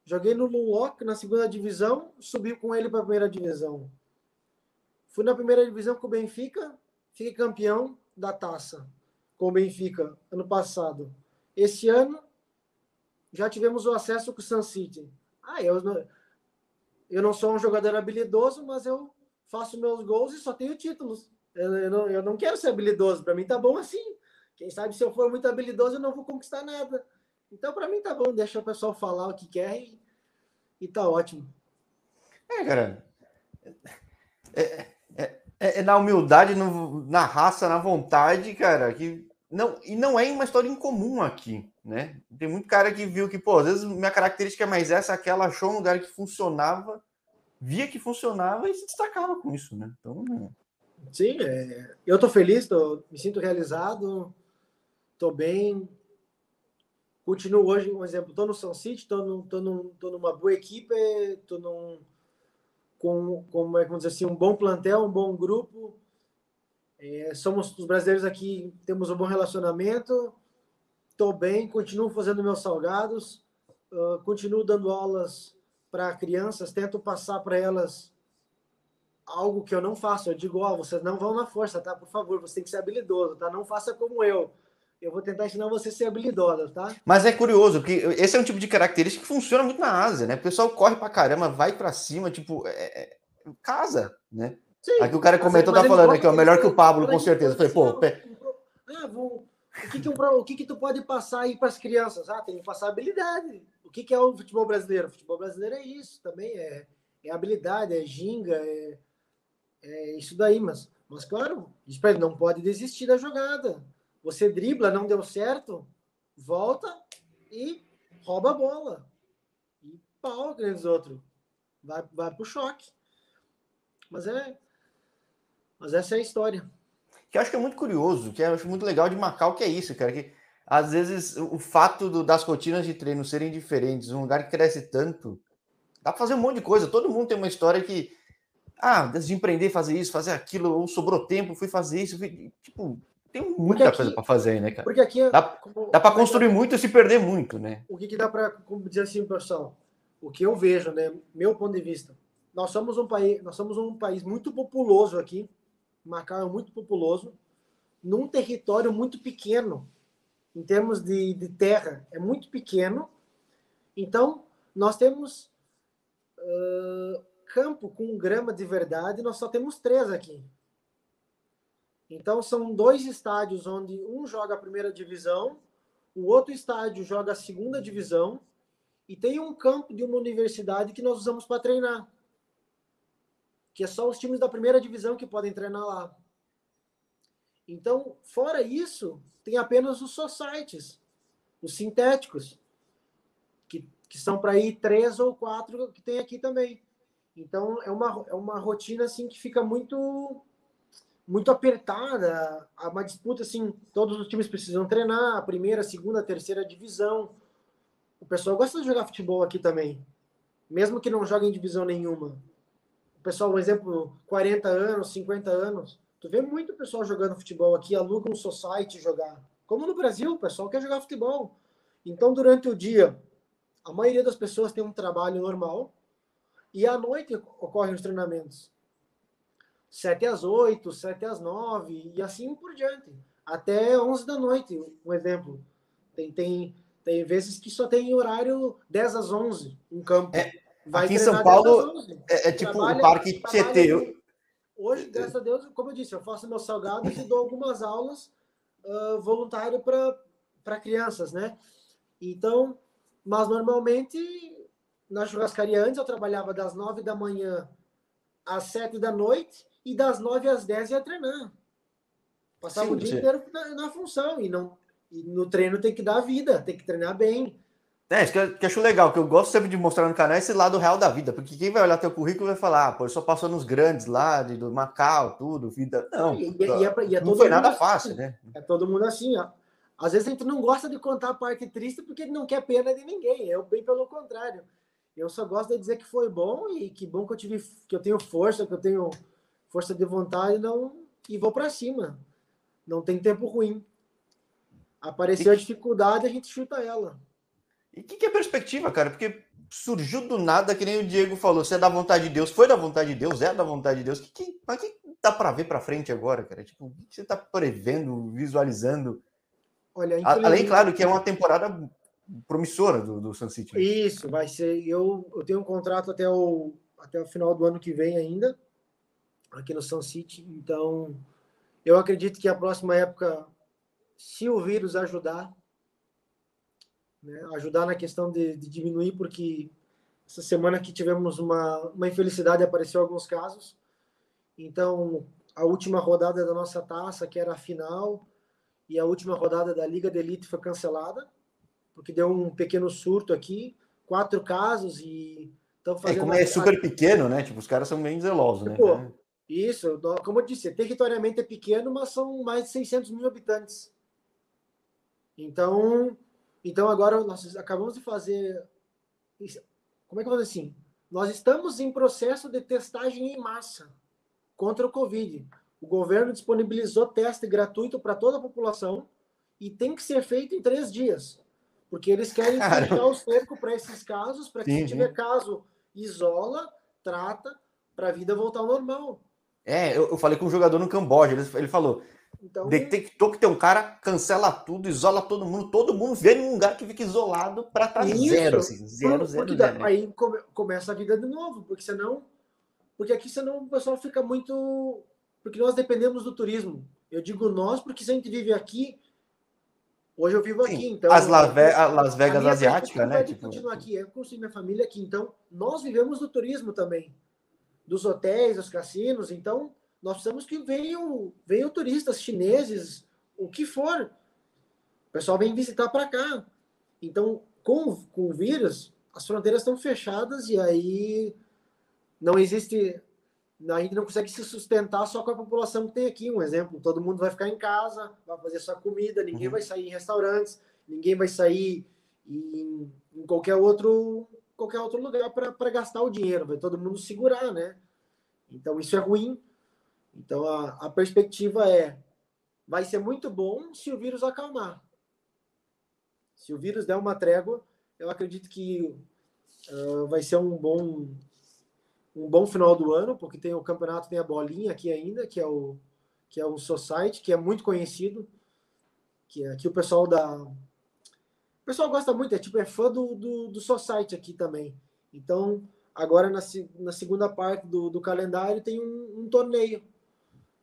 S2: Joguei no Lunlock na segunda divisão, subi com ele para a primeira divisão. Fui na primeira divisão com o Benfica, fiquei campeão da taça com o Benfica ano passado. Esse ano já tivemos o acesso com o Sun City. Ah, eu não, eu não sou um jogador habilidoso, mas eu faço meus gols e só tenho títulos. Eu, eu, não, eu não quero ser habilidoso, para mim tá bom assim. Quem sabe se eu for muito habilidoso, eu não vou conquistar nada. Então, para mim tá bom, deixa o pessoal falar o que quer e, e tá ótimo.
S1: É, cara. É, é, é, é na humildade, no, na raça, na vontade, cara, que não, e não é uma história incomum aqui, né? Tem muito cara que viu que, pô, às vezes minha característica é mais essa, aquela, achou um lugar que funcionava, via que funcionava e se destacava com isso, né? Então,
S2: Sim, é, eu estou feliz, tô, me sinto realizado, estou bem. Continuo hoje, um exemplo, estou no São City, estou num, tô num, tô numa boa equipe, estou num, com, com é, vamos dizer assim, um bom plantel, um bom grupo. É, somos os brasileiros aqui, temos um bom relacionamento. Estou bem, continuo fazendo meus salgados, uh, continuo dando aulas para crianças, tento passar para elas algo que eu não faço. Eu digo, ó, oh, vocês não vão na força, tá? Por favor, você tem que ser habilidoso, tá? Não faça como eu. Eu vou tentar ensinar você a ser habilidosa, tá?
S1: Mas é curioso, porque esse é um tipo de característica que funciona muito na Ásia, né? O pessoal corre pra caramba, vai pra cima, tipo, é, é, casa, né? Sim, Aqui o cara comentou, tá falando aqui, ó, melhor que o Pablo, com certeza. Eu falei, pô,
S2: ah, vou... o, que, que, o que, que tu pode passar aí para as crianças? Ah, tem que passar habilidade. O que, que é o futebol brasileiro? O futebol brasileiro é isso também, é, é habilidade, é ginga, é, é isso daí, mas, mas claro, espera, não pode desistir da jogada. Você dribla, não deu certo, volta e rouba a bola. E pau aqueles outros. Vai, vai pro choque. Mas é. Mas essa é a história.
S1: Que eu acho que é muito curioso, que eu acho muito legal de Macau, que é isso, cara. Que às vezes o fato do, das rotinas de treino serem diferentes, um lugar que cresce tanto, dá para fazer um monte de coisa. Todo mundo tem uma história que. Ah, de empreender, fazer isso, fazer aquilo, ou sobrou tempo, fui fazer isso. Fui, tipo, tem muita aqui, coisa para fazer, né, cara?
S2: Porque aqui
S1: dá, dá para construir muito e se perder muito, né?
S2: O que, que dá para dizer assim, pessoal? O que eu vejo, né, meu ponto de vista, nós somos um país, nós somos um país muito populoso aqui. Macau é muito populoso, num território muito pequeno, em termos de, de terra, é muito pequeno. Então, nós temos uh, campo com grama de verdade, nós só temos três aqui. Então, são dois estádios onde um joga a primeira divisão, o outro estádio joga a segunda divisão, e tem um campo de uma universidade que nós usamos para treinar. Que é só os times da primeira divisão que podem treinar lá. Então, fora isso, tem apenas os societies, os sintéticos, que, que são para ir três ou quatro que tem aqui também. Então, é uma, é uma rotina assim que fica muito muito apertada, há uma disputa assim, todos os times precisam treinar, a primeira, a segunda, a terceira divisão. O pessoal gosta de jogar futebol aqui também, mesmo que não jogue em divisão nenhuma. O pessoal, por exemplo, 40 anos, 50 anos, tu vê muito pessoal jogando futebol aqui, aluga um society jogar. Como no Brasil, o pessoal quer jogar futebol. Então, durante o dia, a maioria das pessoas tem um trabalho normal e à noite ocorrem os treinamentos. 7 às 8, 7 às 9 e assim por diante. Até 11 da noite, um exemplo. Tem, tem, tem vezes que só tem horário 10 às 11 em campo.
S1: É, aqui em São Paulo é, é, tipo trabalha, o Parque Tietê.
S2: Hoje, graças a Deus, como eu disse, eu faço meus salgados e dou algumas aulas uh, voluntário para crianças, né? Então, mas normalmente na churrascaria antes eu trabalhava das 9 da manhã às 7 da noite e das 9 às 10 ia treinar. Passava sim, o dia inteiro na, na, função e não e no treino tem que dar vida, tem que treinar bem.
S1: É, isso que eu, que eu acho legal, que eu gosto sempre de mostrar no canal é esse lado real da vida, porque quem vai olhar teu currículo vai falar, ah, pô, ele só passou nos grandes lá, de, do Macau, tudo, vida. Não,
S2: e, e, e é, e é
S1: não foi nada assim, fácil, né?
S2: É todo mundo assim, ó. Às vezes a gente não gosta de contar a parte triste porque não quer pena de ninguém. Eu, bem pelo contrário. Eu só gosto de dizer que foi bom e que bom que eu tive, que eu tenho força, que eu tenho força de vontade não e vou para cima. Não tem tempo ruim. Apareceu a dificuldade, a gente chuta ela.
S1: E o que, que, é perspectiva, cara? Porque surgiu do nada, que nem o Diego falou, você é da vontade de Deus, foi da vontade de Deus, é da vontade de Deus. Que, que, mas que dá para ver para frente agora, cara? Tipo, o que você está prevendo, visualizando? Olha, Além, claro, que é uma temporada promissora do, do Sun City.
S2: Isso, vai ser. Eu, eu tenho um contrato até o, até o final do ano que vem ainda aqui no Sun City. Então, eu acredito que a próxima época, se o vírus ajudar, né, ajudar na questão de, de, diminuir, porque essa semana aqui tivemos uma, uma infelicidade, apareceu alguns casos. Então, a última rodada da nossa taça, que era a final, e a última rodada da Liga de Elite foi cancelada, porque deu um pequeno surto aqui, quatro casos e
S1: estão fazendo. É, como é super pequeno, né? Tipo, os caras são bem zelosos, né?
S2: Pô, isso, como eu disse, territorialmente é pequeno, mas são mais de 600 mil habitantes. Então, então agora nós acabamos de fazer. Como é que eu vou dizer assim? nós estamos em processo de testagem em massa contra o Covid. O governo disponibilizou teste gratuito para toda a população e tem que ser feito em três dias. Porque eles querem fechar o cerco para esses casos, para que, se tiver caso, isola, trata, para a vida voltar ao normal.
S1: É, eu, eu, falei com um jogador no Camboja, ele, ele falou: então, detectou que tem um cara, cancela tudo, isola todo mundo, todo mundo vê em um lugar que fica isolado para estar tá zero, assim, zero, zero, zero
S2: né? Aí come, começa a vida de novo, porque senão. Porque aqui senão o pessoal fica muito. Porque nós dependemos do turismo. Eu digo nós, porque se a gente vive aqui. Hoje eu vivo Sim, aqui, então.
S1: As Las, Las Vegas asiáticas, né?
S2: Tipo... continuar aqui. Eu construí minha família aqui, então nós vivemos do turismo também. Dos hotéis, dos cassinos, então nós precisamos que venham, venham turistas chineses, o que for. O pessoal vem visitar para cá. Então, com, com o vírus, as fronteiras estão fechadas e aí não existe. A gente não consegue se sustentar só com a população que tem aqui. Um exemplo: todo mundo vai ficar em casa, vai fazer sua comida, ninguém uhum. vai sair em restaurantes, ninguém vai sair em, em qualquer outro qualquer outro lugar para gastar o dinheiro, vai todo mundo segurar, né? Então isso é ruim então a, a perspectiva é: vai ser muito bom se o vírus acalmar. Se o vírus der uma trégua, eu acredito que uh, vai ser um bom um bom final do ano, porque tem o campeonato tem a bolinha aqui ainda, que é o que é o Society, que é muito conhecido, que é aqui o pessoal da o pessoal gosta muito, é tipo é fã do, do, do Society aqui também. Então agora na, na segunda parte do, do calendário tem um, um torneio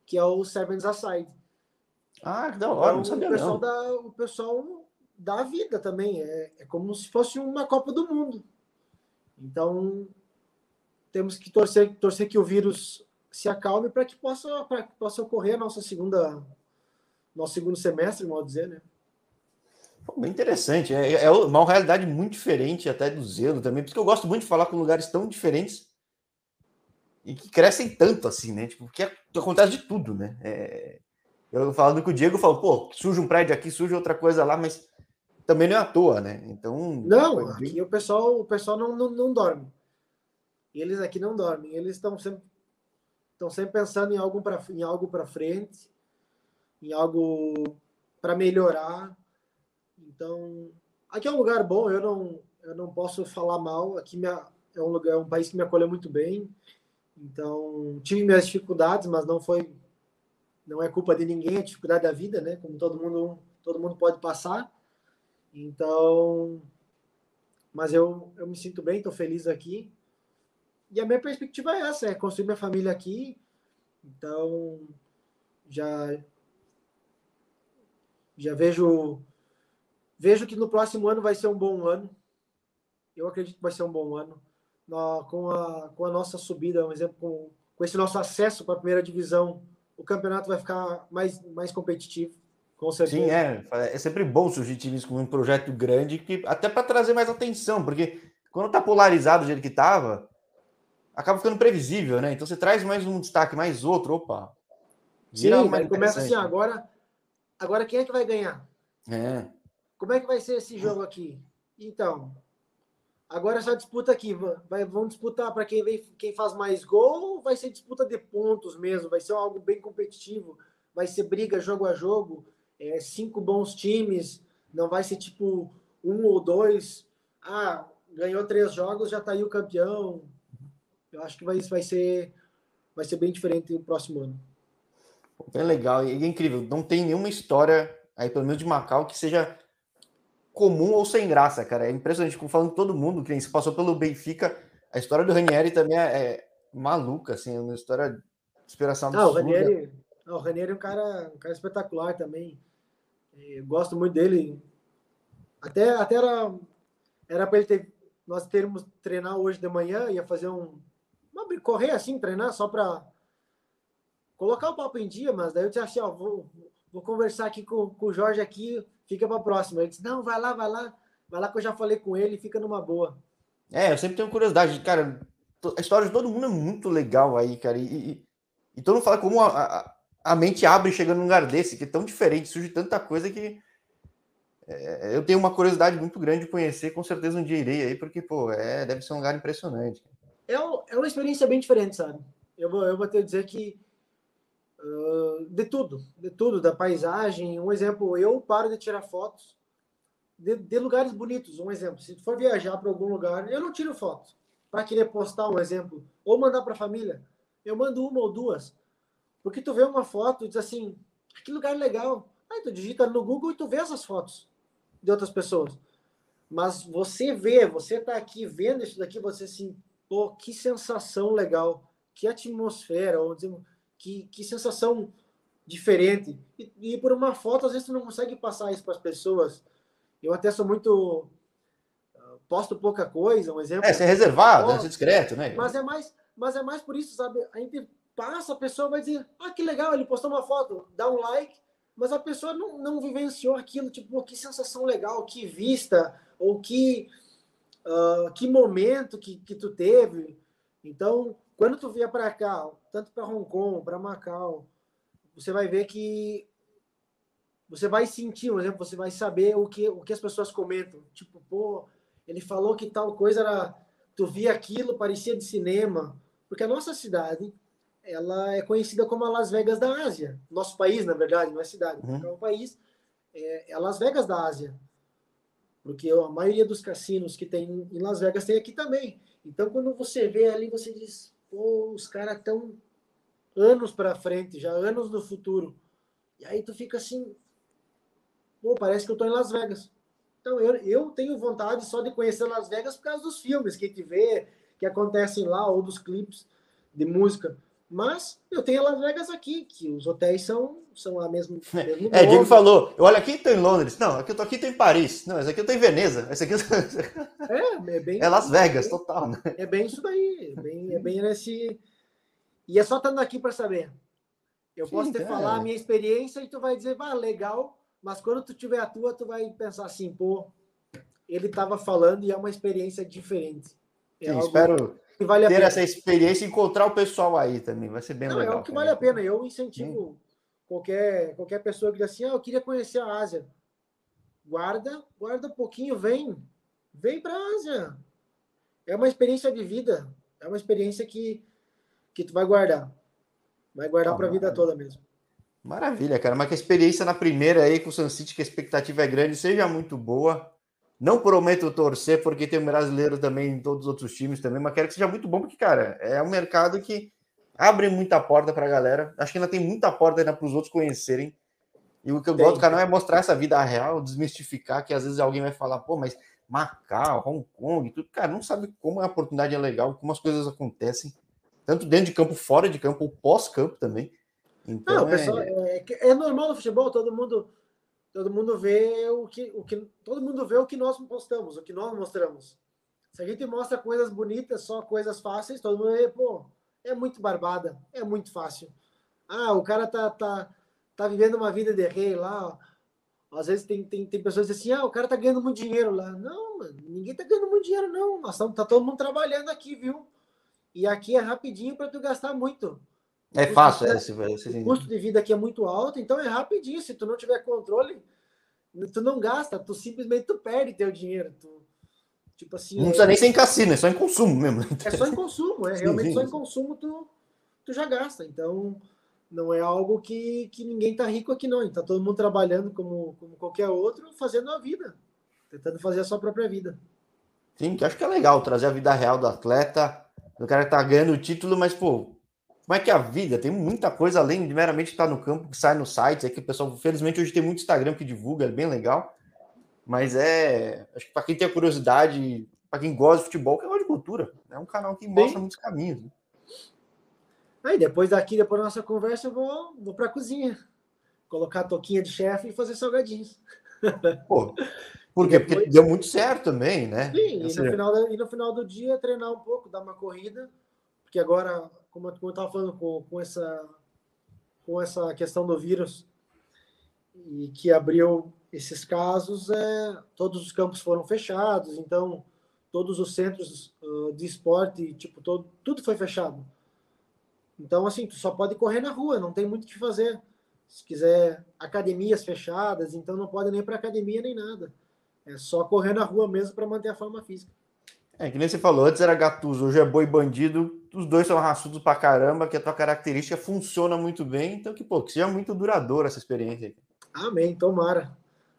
S2: que é o Sevens Aside.
S1: Ah, que da hora, então, não sabia
S2: o pessoal
S1: não.
S2: Da, o pessoal da vida também, é, é como se fosse uma Copa do Mundo. Então, temos que torcer, torcer que o vírus se acalme para que possa, para que possa ocorrer a nossa segunda, nosso segundo semestre, mal dizer, né?
S1: Bem interessante, é, é uma realidade muito diferente até do Zelo também, porque eu gosto muito de falar com lugares tão diferentes e que crescem tanto assim, né? Tipo, que, é, acontece de tudo, né? É, eu falando com o Diego, falo, pô, surge um prédio aqui, surge outra coisa lá, mas também não é à toa, né? Então.
S2: Não, aqui o pessoal, o pessoal não, não, não dorme. Eles aqui não dormem, eles estão sempre estão sempre pensando em algo para em algo para frente, em algo para melhorar. Então, aqui é um lugar bom, eu não eu não posso falar mal. Aqui minha, é um lugar, é um país que me acolheu muito bem. Então, tive minhas dificuldades, mas não foi não é culpa de ninguém, é dificuldade da vida, né? Como todo mundo todo mundo pode passar. Então, mas eu, eu me sinto bem, estou feliz aqui. E a minha perspectiva é essa, é construir minha família aqui. Então, já já vejo vejo que no próximo ano vai ser um bom ano. Eu acredito que vai ser um bom ano na, com, a, com a nossa subida, um exemplo, com, com esse nosso acesso para a primeira divisão, o campeonato vai ficar mais, mais competitivo. Com certeza.
S1: Sim, é. É sempre bom surgir times com um projeto grande, que, até para trazer mais atenção, porque quando está polarizado do jeito que estava, acaba ficando previsível, né? Então você traz mais um destaque, mais outro, opa.
S2: Sim, aí começa assim, agora, agora quem é que vai ganhar?
S1: É.
S2: Como é que vai ser esse jogo aqui? Então, Agora essa disputa aqui, vai, vão disputar para quem, vem, quem faz mais gol ou vai ser disputa de pontos mesmo? Vai ser algo bem competitivo? Vai ser briga jogo a jogo? É, cinco bons times? Não vai ser tipo um ou dois? Ah, ganhou três jogos, já está aí o campeão. Eu acho que vai, vai, ser, vai ser bem diferente o próximo ano.
S1: Bem legal e é incrível. Não tem nenhuma história aí, pelo menos de Macau, que seja comum ou sem graça, cara. É impressionante, falando todo mundo, que se passou pelo Benfica, a história do Ranieri também é, é maluca, assim, é uma história de inspiração
S2: absurda. Não, o Ranieri, não, o Ranieri é um cara, um cara espetacular também. Eu gosto muito dele. Até, até era era para ele ter nós termos treinar hoje de manhã, ia fazer um uma, correr assim, treinar só para colocar o papo em dia, mas daí eu disse assim, ó, vou, vou conversar aqui com, com o Jorge aqui, fica para a próxima. Ele disse, não, vai lá, vai lá, vai lá que eu já falei com ele, fica numa boa.
S1: É, eu sempre tenho curiosidade, cara, a história de todo mundo é muito legal aí, cara, e, e, e todo mundo fala como a, a, a, mente abre chegando num lugar desse, que é tão diferente, surge tanta coisa que é, eu tenho uma curiosidade muito grande de conhecer, com certeza um dia irei aí, porque, pô, é, deve ser um lugar impressionante.
S2: é, é uma experiência bem diferente, sabe? Eu vou, eu vou te dizer que uh, de tudo, de tudo, da paisagem. Um exemplo, eu paro de tirar fotos de, de lugares bonitos. Um exemplo, se for viajar para algum lugar, eu não tiro foto para querer postar um exemplo ou mandar para a família. Eu mando uma ou duas, porque tu vê uma foto e diz assim, que lugar legal. Aí tu digita no Google e tu vê essas fotos de outras pessoas. Mas você vê, você tá aqui vendo isso daqui, você assim, pô, que sensação legal, que atmosfera, ou que, que sensação diferente. E, e, por uma foto, às vezes, tu não consegue passar isso para as pessoas. Eu até sou muito. Ah, posto pouca coisa, um exemplo.
S1: É, ser reservado, é ser discreto, né?
S2: Mas é, mais, mas é mais por isso, sabe? A gente passa, a pessoa vai dizer: ah, que legal, ele postou uma foto, dá um like, mas a pessoa não, não vivenciou aquilo, tipo, que sensação legal, que vista, ou que, uh, que momento que, que tu teve. Então, quando tu vier para cá, tanto para Hong Kong, para Macau, você vai ver que você vai sentir, por exemplo, você vai saber o que, o que as pessoas comentam. Tipo, pô, ele falou que tal coisa era. Tu via aquilo, parecia de cinema. Porque a nossa cidade, ela é conhecida como a Las Vegas da Ásia. Nosso país, na verdade, não é cidade. Uhum. É um país, é, é Las Vegas da Ásia. Porque a maioria dos cassinos que tem em Las Vegas tem aqui também. Então, quando você vê ali, você diz, pô, os caras estão anos para frente, já anos no futuro. E aí tu fica assim, pô, parece que eu estou em Las Vegas. Então eu, eu tenho vontade só de conhecer Las Vegas por causa dos filmes que a gente vê, que acontecem lá, ou dos clipes de música. Mas eu tenho Las Vegas aqui, que os hotéis são, são a mesma. (laughs)
S1: É, Diego falou: olha, aqui estou em Londres. Não, aqui eu tô aqui tô em Paris. Não, esse aqui eu tô em Veneza. Esse aqui (laughs)
S2: é, é bem.
S1: É Las Vegas, total. Né?
S2: É bem isso daí. É bem, é bem nesse. E é só estando aqui para saber. Eu Sim, posso te é. falar a minha experiência e tu vai dizer, vá, legal, mas quando tu tiver a tua, tu vai pensar assim, pô, ele estava falando e é uma experiência diferente.
S1: É Sim, espero que vale ter essa experiência e encontrar o pessoal aí também. Vai ser bem Não, legal.
S2: É o que vale a pena. Eu incentivo qualquer, qualquer pessoa que diz assim, ah, eu queria conhecer a Ásia. Guarda, guarda um pouquinho, vem. Vem para a Ásia. É uma experiência de vida. É uma experiência que, que tu vai guardar. Vai guardar ah, para a vida toda mesmo.
S1: Maravilha, cara. Mas que a experiência na primeira aí com o Sun City, que a expectativa é grande, seja muito boa. Não prometo torcer, porque tem um brasileiro também em todos os outros times também, mas quero que seja muito bom, porque, cara, é um mercado que abre muita porta para a galera. Acho que ainda tem muita porta ainda para os outros conhecerem. E o que eu tem, gosto do canal é mostrar essa vida real, desmistificar, que às vezes alguém vai falar, pô, mas Macau, Hong Kong, tudo, cara, não sabe como a oportunidade é legal, como as coisas acontecem, tanto dentro de campo, fora de campo, ou pós-campo também.
S2: Então, não, pessoal, é... É, é normal no futebol, todo mundo todo mundo vê o que, o que todo mundo vê o que nós postamos, o que nós mostramos. Se a gente mostra coisas bonitas, só coisas fáceis, todo mundo vê, pô, é muito barbada, é muito fácil. Ah, o cara tá, tá, tá vivendo uma vida de rei lá. Às vezes tem, tem, tem pessoas que dizem assim, ah, o cara tá ganhando muito dinheiro lá. Não, mano, ninguém tá ganhando muito dinheiro, não. Nós tá todo mundo trabalhando aqui, viu? E aqui é rapidinho para tu gastar muito.
S1: É fácil, é,
S2: esse, esse... O custo de vida aqui é muito alto, então é rapidinho. Se tu não tiver controle, tu não gasta, tu simplesmente tu perde teu dinheiro. Tu, tipo assim.
S1: Não precisa é... nem ser em cassino, é só em consumo mesmo.
S2: É só em consumo, é (laughs) sim, realmente sim. só em consumo tu, tu já gasta. Então não é algo que, que ninguém tá rico aqui, não. Tá todo mundo trabalhando como, como qualquer outro, fazendo a vida, tentando fazer a sua própria vida.
S1: Sim, que acho que é legal trazer a vida real do atleta, do cara que tá ganhando o título, mas, pô, como é que é a vida? Tem muita coisa além de meramente estar no campo, que sai no site. É que o pessoal, felizmente, hoje tem muito Instagram que divulga, é bem legal. Mas é. Acho que para quem tem a curiosidade, para quem gosta de futebol, que é uma de cultura. É um canal que mostra muitos caminhos. Né?
S2: Aí, depois daqui, depois da nossa conversa, eu vou, vou para a cozinha. Colocar a toquinha de chefe e fazer salgadinhos.
S1: Pô, por quê? Depois... Porque deu muito certo também, né?
S2: Sim, e no, final, e no final do dia treinar um pouco, dar uma corrida, porque agora como, eu estava falando com, com, essa, com essa questão do vírus e que abriu esses casos, é, todos os campos foram fechados, então todos os centros uh, de esporte, tipo, todo, tudo foi fechado. Então, assim, tu só pode correr na rua, não tem muito o que fazer. Se quiser, academias fechadas, então não pode nem para academia nem nada. É só correr na rua mesmo para manter a forma física.
S1: É, que nem você falou, antes era Gattuso, hoje é boi bandido, os dois são raçudos pra caramba, que a tua característica funciona muito bem, então que, pô, que seja muito duradoura essa experiência.
S2: Amém, tomara.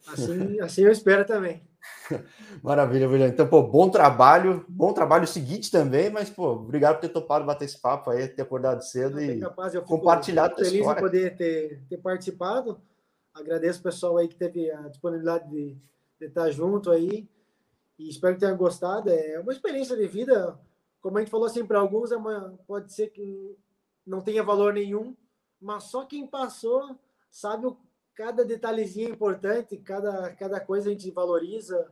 S2: Assim, (laughs) assim eu espero também.
S1: Maravilha, William. Então, pô, bom trabalho, bom trabalho seguinte também, mas, pô, obrigado por ter topado bater esse papo aí, ter acordado cedo e
S2: capaz, eu
S1: compartilhado
S2: feliz história. de poder ter, ter participado. Agradeço o pessoal aí que teve a disponibilidade de, de estar junto aí e espero que tenham gostado. É uma experiência de vida, como a gente falou assim, para alguns é uma, pode ser que não tenha valor nenhum, mas só quem passou sabe o cada detalhezinho é importante, cada, cada coisa a gente valoriza,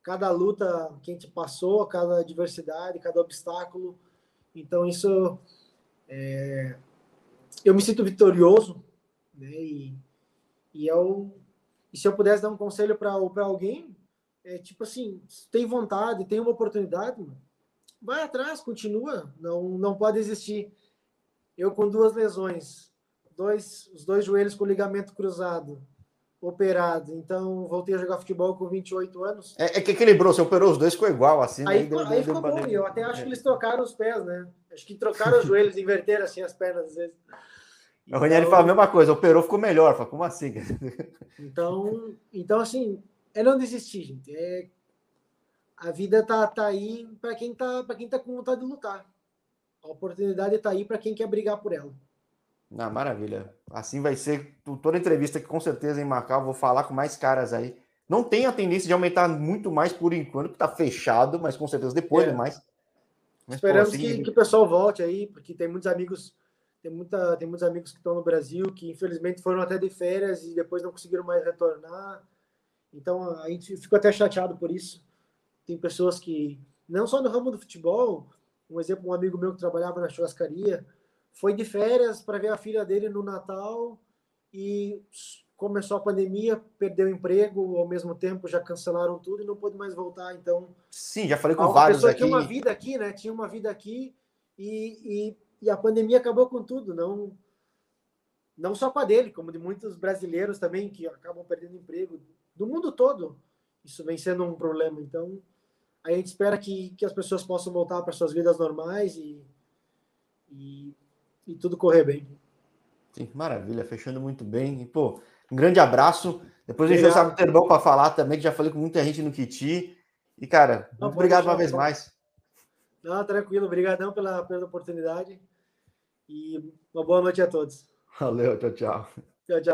S2: cada luta que a gente passou, cada adversidade, cada obstáculo. Então, isso. É, eu me sinto vitorioso, né? E, e, eu, e se eu pudesse dar um conselho para alguém, é tipo assim: tem vontade, tem uma oportunidade, vai atrás, continua, não, não pode existir. Eu, com duas lesões, dois, os dois joelhos com ligamento cruzado, operado. Então, voltei a jogar futebol com 28 anos.
S1: É, é que equilibrou, você operou os dois, ficou igual, assim.
S2: Aí, aí, deu, aí ficou bom, eu até acho que eles trocaram os pés, né? Acho que trocaram os (laughs) joelhos, inverteram assim as pernas às vezes.
S1: Então, o Ranieri fala a mesma coisa, operou, ficou melhor. Fala, como assim?
S2: Então, então assim, é não desistir, gente. É, a vida tá, tá aí para quem tá, para quem tá com vontade de lutar. A oportunidade tá aí para quem quer brigar por ela.
S1: Ah, maravilha. Assim vai ser toda entrevista que com certeza em Macau vou falar com mais caras aí. Não tem a tendência de aumentar muito mais por enquanto, que tá fechado, mas com certeza depois é. mais.
S2: Mas, Esperamos pô, assim... que, que o pessoal volte aí, porque tem muitos amigos, tem, muita, tem muitos amigos que estão no Brasil que infelizmente foram até de férias e depois não conseguiram mais retornar. Então a gente ficou até chateado por isso. Tem pessoas que, não só no ramo do futebol, um exemplo, um amigo meu que trabalhava na churrascaria, foi de férias para ver a filha dele no Natal e começou a pandemia, perdeu o emprego, ao mesmo tempo já cancelaram tudo e não pôde mais voltar. Então,
S1: sim, já falei com vários aqui.
S2: Tinha uma vida aqui, né? Tinha uma vida aqui e, e, e a pandemia acabou com tudo, não não só com a dele, como de muitos brasileiros também que acabam perdendo emprego do mundo todo. Isso vem sendo um problema. Então, a gente espera que, que as pessoas possam voltar para suas vidas normais e, e e tudo correr bem.
S1: Sim, maravilha, fechando muito bem. E, pô, um grande abraço. Depois a gente vai ter bom para falar também, que já falei com muita gente no Kiti. E, cara, muito Não, obrigado uma vez mais.
S2: Não, tranquilo, obrigadão pela, pela oportunidade. E uma boa noite a todos.
S1: Valeu, tchau, tchau. Tchau, tchau.